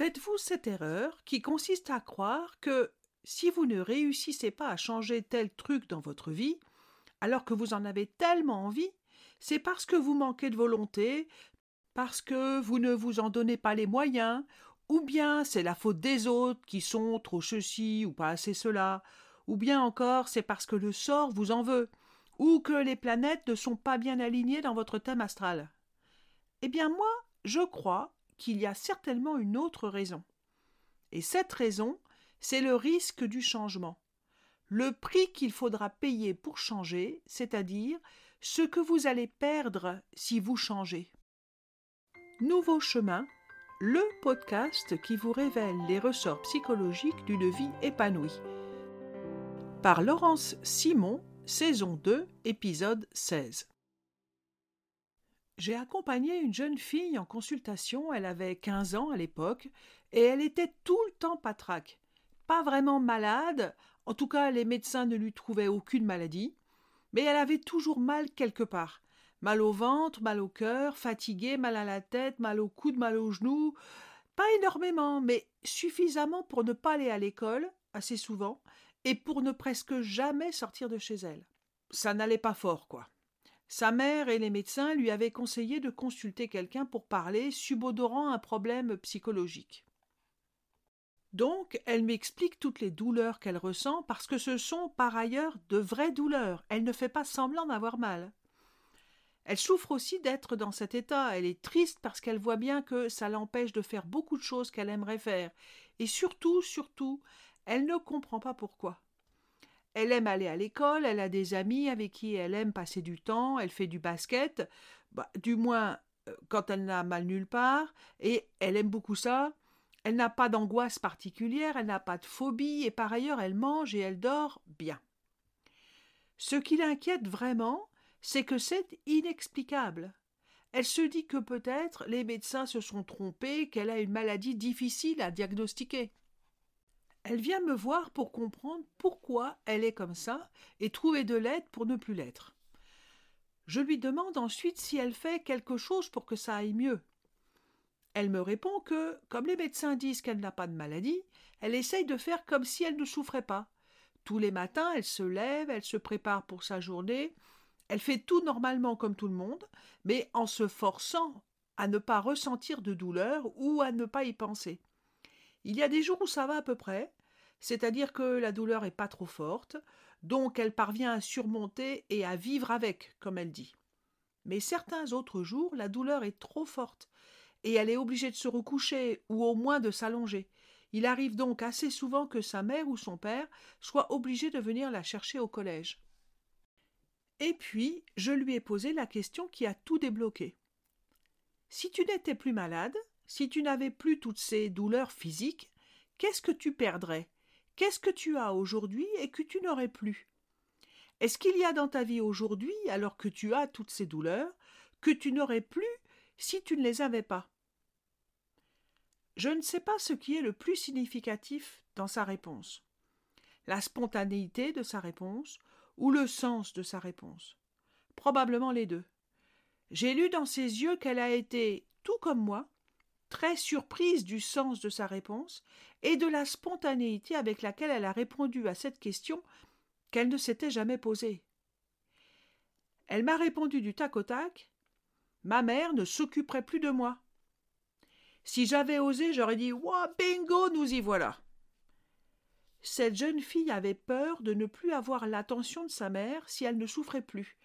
Faites-vous cette erreur qui consiste à croire que si vous ne réussissez pas à changer tel truc dans votre vie, alors que vous en avez tellement envie, c'est parce que vous manquez de volonté, parce que vous ne vous en donnez pas les moyens, ou bien c'est la faute des autres qui sont trop ceci ou pas assez cela, ou bien encore c'est parce que le sort vous en veut, ou que les planètes ne sont pas bien alignées dans votre thème astral. Eh bien moi, je crois qu'il y a certainement une autre raison. Et cette raison, c'est le risque du changement. Le prix qu'il faudra payer pour changer, c'est-à-dire ce que vous allez perdre si vous changez. Nouveau chemin, le podcast qui vous révèle les ressorts psychologiques d'une vie épanouie. Par Laurence Simon, saison 2, épisode 16. J'ai accompagné une jeune fille en consultation, elle avait 15 ans à l'époque, et elle était tout le temps patraque. Pas vraiment malade, en tout cas les médecins ne lui trouvaient aucune maladie, mais elle avait toujours mal quelque part. Mal au ventre, mal au cœur, fatiguée, mal à la tête, mal au coude, mal aux genoux. Pas énormément, mais suffisamment pour ne pas aller à l'école, assez souvent, et pour ne presque jamais sortir de chez elle. Ça n'allait pas fort, quoi. Sa mère et les médecins lui avaient conseillé de consulter quelqu'un pour parler, subodorant un problème psychologique. Donc, elle m'explique toutes les douleurs qu'elle ressent parce que ce sont par ailleurs de vraies douleurs. Elle ne fait pas semblant d'avoir mal. Elle souffre aussi d'être dans cet état. Elle est triste parce qu'elle voit bien que ça l'empêche de faire beaucoup de choses qu'elle aimerait faire. Et surtout, surtout, elle ne comprend pas pourquoi. Elle aime aller à l'école, elle a des amis avec qui elle aime passer du temps, elle fait du basket, bah, du moins euh, quand elle n'a mal nulle part, et elle aime beaucoup ça, elle n'a pas d'angoisse particulière, elle n'a pas de phobie, et par ailleurs elle mange et elle dort bien. Ce qui l'inquiète vraiment, c'est que c'est inexplicable. Elle se dit que peut-être les médecins se sont trompés, qu'elle a une maladie difficile à diagnostiquer. Elle vient me voir pour comprendre pourquoi elle est comme ça et trouver de l'aide pour ne plus l'être. Je lui demande ensuite si elle fait quelque chose pour que ça aille mieux. Elle me répond que, comme les médecins disent qu'elle n'a pas de maladie, elle essaye de faire comme si elle ne souffrait pas. Tous les matins, elle se lève, elle se prépare pour sa journée, elle fait tout normalement comme tout le monde, mais en se forçant à ne pas ressentir de douleur ou à ne pas y penser. Il y a des jours où ça va à peu près, c'est-à-dire que la douleur n'est pas trop forte, donc elle parvient à surmonter et à vivre avec, comme elle dit. Mais certains autres jours, la douleur est trop forte, et elle est obligée de se recoucher ou au moins de s'allonger. Il arrive donc assez souvent que sa mère ou son père soient obligés de venir la chercher au collège. Et puis, je lui ai posé la question qui a tout débloqué. Si tu n'étais plus malade, si tu n'avais plus toutes ces douleurs physiques, qu'est-ce que tu perdrais? Qu'est-ce que tu as aujourd'hui et que tu n'aurais plus? Est-ce qu'il y a dans ta vie aujourd'hui, alors que tu as toutes ces douleurs, que tu n'aurais plus si tu ne les avais pas? Je ne sais pas ce qui est le plus significatif dans sa réponse. La spontanéité de sa réponse ou le sens de sa réponse? Probablement les deux. J'ai lu dans ses yeux qu'elle a été, tout comme moi, très surprise du sens de sa réponse et de la spontanéité avec laquelle elle a répondu à cette question qu'elle ne s'était jamais posée. Elle m'a répondu du tac au tac Ma mère ne s'occuperait plus de moi. Si j'avais osé, j'aurais dit Ouah, bingo, nous y voilà. Cette jeune fille avait peur de ne plus avoir l'attention de sa mère si elle ne souffrait plus.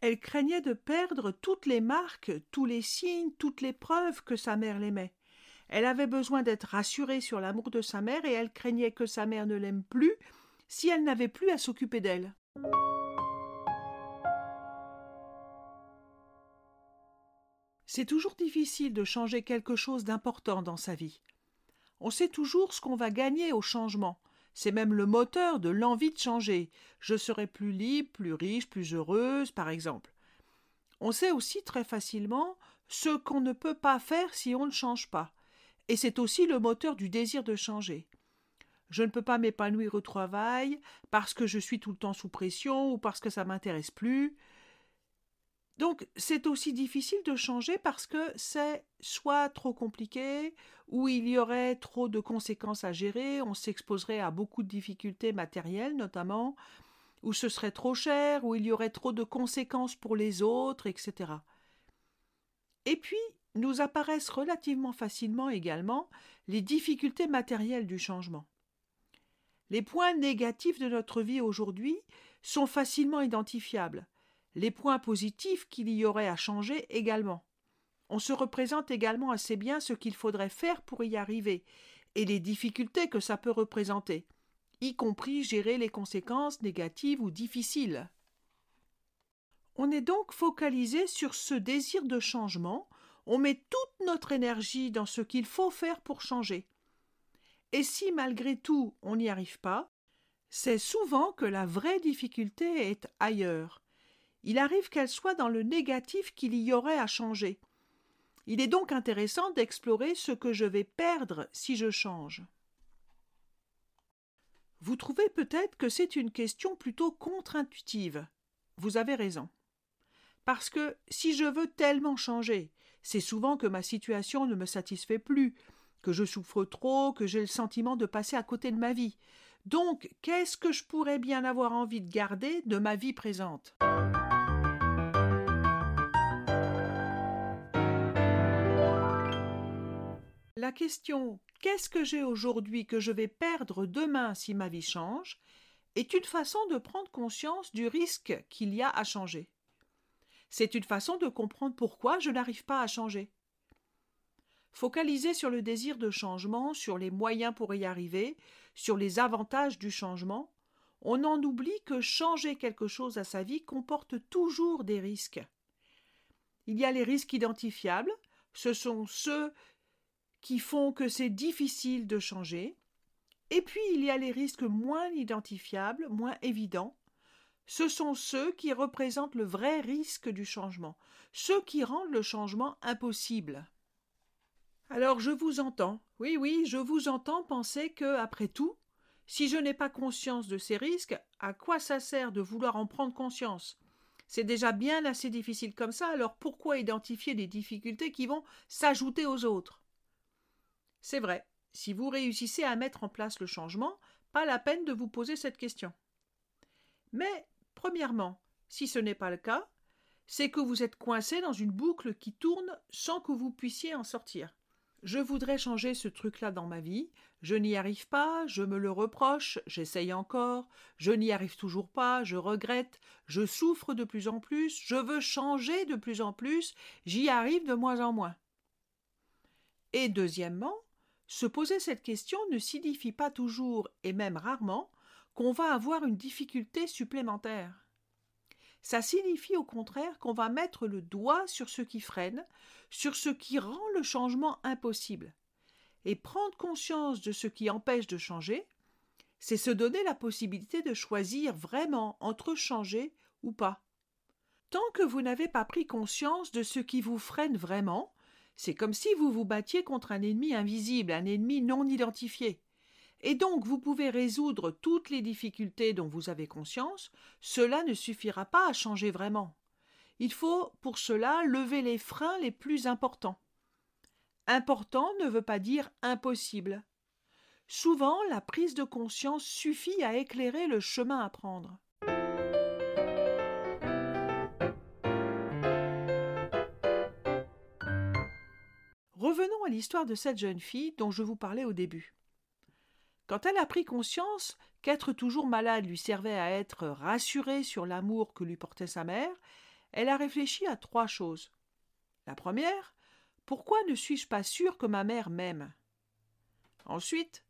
Elle craignait de perdre toutes les marques, tous les signes, toutes les preuves que sa mère l'aimait. Elle avait besoin d'être rassurée sur l'amour de sa mère et elle craignait que sa mère ne l'aime plus si elle n'avait plus à s'occuper d'elle. C'est toujours difficile de changer quelque chose d'important dans sa vie. On sait toujours ce qu'on va gagner au changement. C'est même le moteur de l'envie de changer. Je serai plus libre, plus riche, plus heureuse, par exemple. On sait aussi très facilement ce qu'on ne peut pas faire si on ne change pas. Et c'est aussi le moteur du désir de changer. Je ne peux pas m'épanouir au travail parce que je suis tout le temps sous pression ou parce que ça m'intéresse plus. Donc c'est aussi difficile de changer parce que c'est soit trop compliqué, ou il y aurait trop de conséquences à gérer, on s'exposerait à beaucoup de difficultés matérielles notamment, ou ce serait trop cher, ou il y aurait trop de conséquences pour les autres, etc. Et puis, nous apparaissent relativement facilement également les difficultés matérielles du changement. Les points négatifs de notre vie aujourd'hui sont facilement identifiables les points positifs qu'il y aurait à changer également. On se représente également assez bien ce qu'il faudrait faire pour y arriver, et les difficultés que ça peut représenter, y compris gérer les conséquences négatives ou difficiles. On est donc focalisé sur ce désir de changement, on met toute notre énergie dans ce qu'il faut faire pour changer. Et si malgré tout on n'y arrive pas, c'est souvent que la vraie difficulté est ailleurs, il arrive qu'elle soit dans le négatif qu'il y aurait à changer. Il est donc intéressant d'explorer ce que je vais perdre si je change. Vous trouvez peut-être que c'est une question plutôt contre-intuitive. Vous avez raison. Parce que si je veux tellement changer, c'est souvent que ma situation ne me satisfait plus, que je souffre trop, que j'ai le sentiment de passer à côté de ma vie. Donc, qu'est-ce que je pourrais bien avoir envie de garder de ma vie présente? La question Qu'est-ce que j'ai aujourd'hui que je vais perdre demain si ma vie change est une façon de prendre conscience du risque qu'il y a à changer. C'est une façon de comprendre pourquoi je n'arrive pas à changer. Focaliser sur le désir de changement, sur les moyens pour y arriver, sur les avantages du changement, on en oublie que changer quelque chose à sa vie comporte toujours des risques. Il y a les risques identifiables, ce sont ceux qui font que c'est difficile de changer. Et puis il y a les risques moins identifiables, moins évidents. Ce sont ceux qui représentent le vrai risque du changement, ceux qui rendent le changement impossible. Alors je vous entends, oui, oui, je vous entends penser que, après tout, si je n'ai pas conscience de ces risques, à quoi ça sert de vouloir en prendre conscience? C'est déjà bien assez difficile comme ça, alors pourquoi identifier des difficultés qui vont s'ajouter aux autres? C'est vrai, si vous réussissez à mettre en place le changement, pas la peine de vous poser cette question. Mais, premièrement, si ce n'est pas le cas, c'est que vous êtes coincé dans une boucle qui tourne sans que vous puissiez en sortir. Je voudrais changer ce truc-là dans ma vie, je n'y arrive pas, je me le reproche, j'essaye encore, je n'y arrive toujours pas, je regrette, je souffre de plus en plus, je veux changer de plus en plus, j'y arrive de moins en moins. Et deuxièmement, se poser cette question ne signifie pas toujours, et même rarement, qu'on va avoir une difficulté supplémentaire. Ça signifie au contraire qu'on va mettre le doigt sur ce qui freine, sur ce qui rend le changement impossible. Et prendre conscience de ce qui empêche de changer, c'est se donner la possibilité de choisir vraiment entre changer ou pas. Tant que vous n'avez pas pris conscience de ce qui vous freine vraiment, c'est comme si vous vous battiez contre un ennemi invisible, un ennemi non identifié. Et donc vous pouvez résoudre toutes les difficultés dont vous avez conscience, cela ne suffira pas à changer vraiment. Il faut pour cela lever les freins les plus importants. Important ne veut pas dire impossible. Souvent, la prise de conscience suffit à éclairer le chemin à prendre. Revenons à l'histoire de cette jeune fille dont je vous parlais au début. Quand elle a pris conscience qu'être toujours malade lui servait à être rassurée sur l'amour que lui portait sa mère, elle a réfléchi à trois choses. La première, pourquoi ne suis-je pas sûre que ma mère m'aime? Ensuite,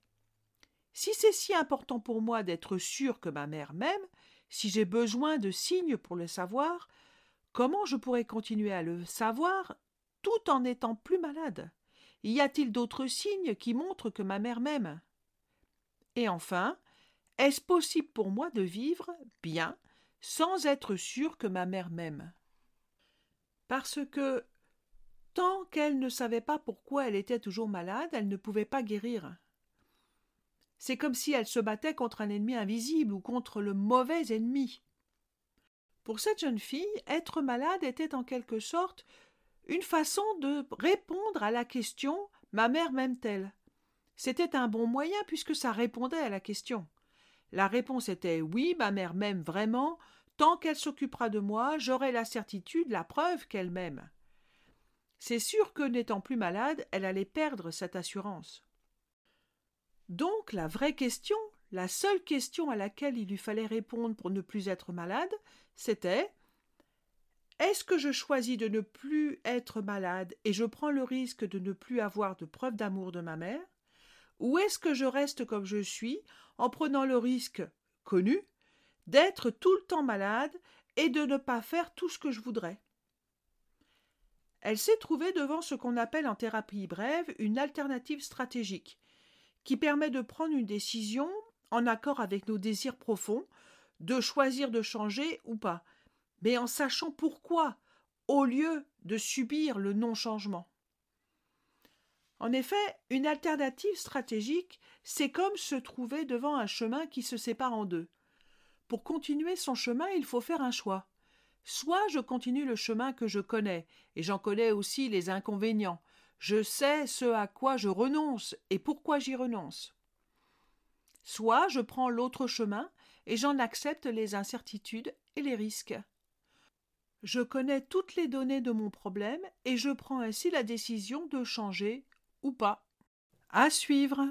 si c'est si important pour moi d'être sûre que ma mère m'aime, si j'ai besoin de signes pour le savoir, comment je pourrais continuer à le savoir tout en étant plus malade Y a-t-il d'autres signes qui montrent que ma mère m'aime? Et enfin, est-ce possible pour moi de vivre bien sans être sûr que ma mère m'aime? Parce que tant qu'elle ne savait pas pourquoi elle était toujours malade, elle ne pouvait pas guérir. C'est comme si elle se battait contre un ennemi invisible ou contre le mauvais ennemi. Pour cette jeune fille, être malade était en quelque sorte une façon de répondre à la question Ma mère m'aime-t-elle? C'était un bon moyen puisque ça répondait à la question. La réponse était Oui, ma mère m'aime vraiment, tant qu'elle s'occupera de moi, j'aurai la certitude, la preuve qu'elle m'aime. C'est sûr que, n'étant plus malade, elle allait perdre cette assurance. Donc la vraie question, la seule question à laquelle il lui fallait répondre pour ne plus être malade, c'était Est-ce que je choisis de ne plus être malade et je prends le risque de ne plus avoir de preuve d'amour de ma mère? Ou est-ce que je reste comme je suis en prenant le risque connu d'être tout le temps malade et de ne pas faire tout ce que je voudrais? Elle s'est trouvée devant ce qu'on appelle en thérapie brève une alternative stratégique, qui permet de prendre une décision en accord avec nos désirs profonds, de choisir de changer ou pas, mais en sachant pourquoi, au lieu de subir le non-changement. En effet, une alternative stratégique, c'est comme se trouver devant un chemin qui se sépare en deux. Pour continuer son chemin, il faut faire un choix. Soit je continue le chemin que je connais, et j'en connais aussi les inconvénients. Je sais ce à quoi je renonce et pourquoi j'y renonce. Soit je prends l'autre chemin et j'en accepte les incertitudes et les risques. Je connais toutes les données de mon problème et je prends ainsi la décision de changer ou pas. À suivre.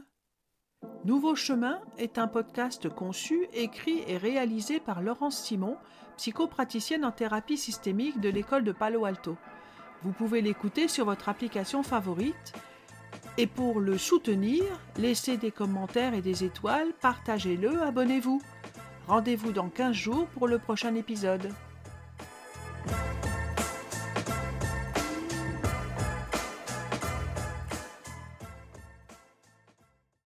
Nouveau chemin est un podcast conçu, écrit et réalisé par Laurence Simon psychopraticienne en thérapie systémique de l'école de Palo Alto. Vous pouvez l'écouter sur votre application favorite. Et pour le soutenir, laissez des commentaires et des étoiles, partagez-le, abonnez-vous. Rendez-vous dans 15 jours pour le prochain épisode.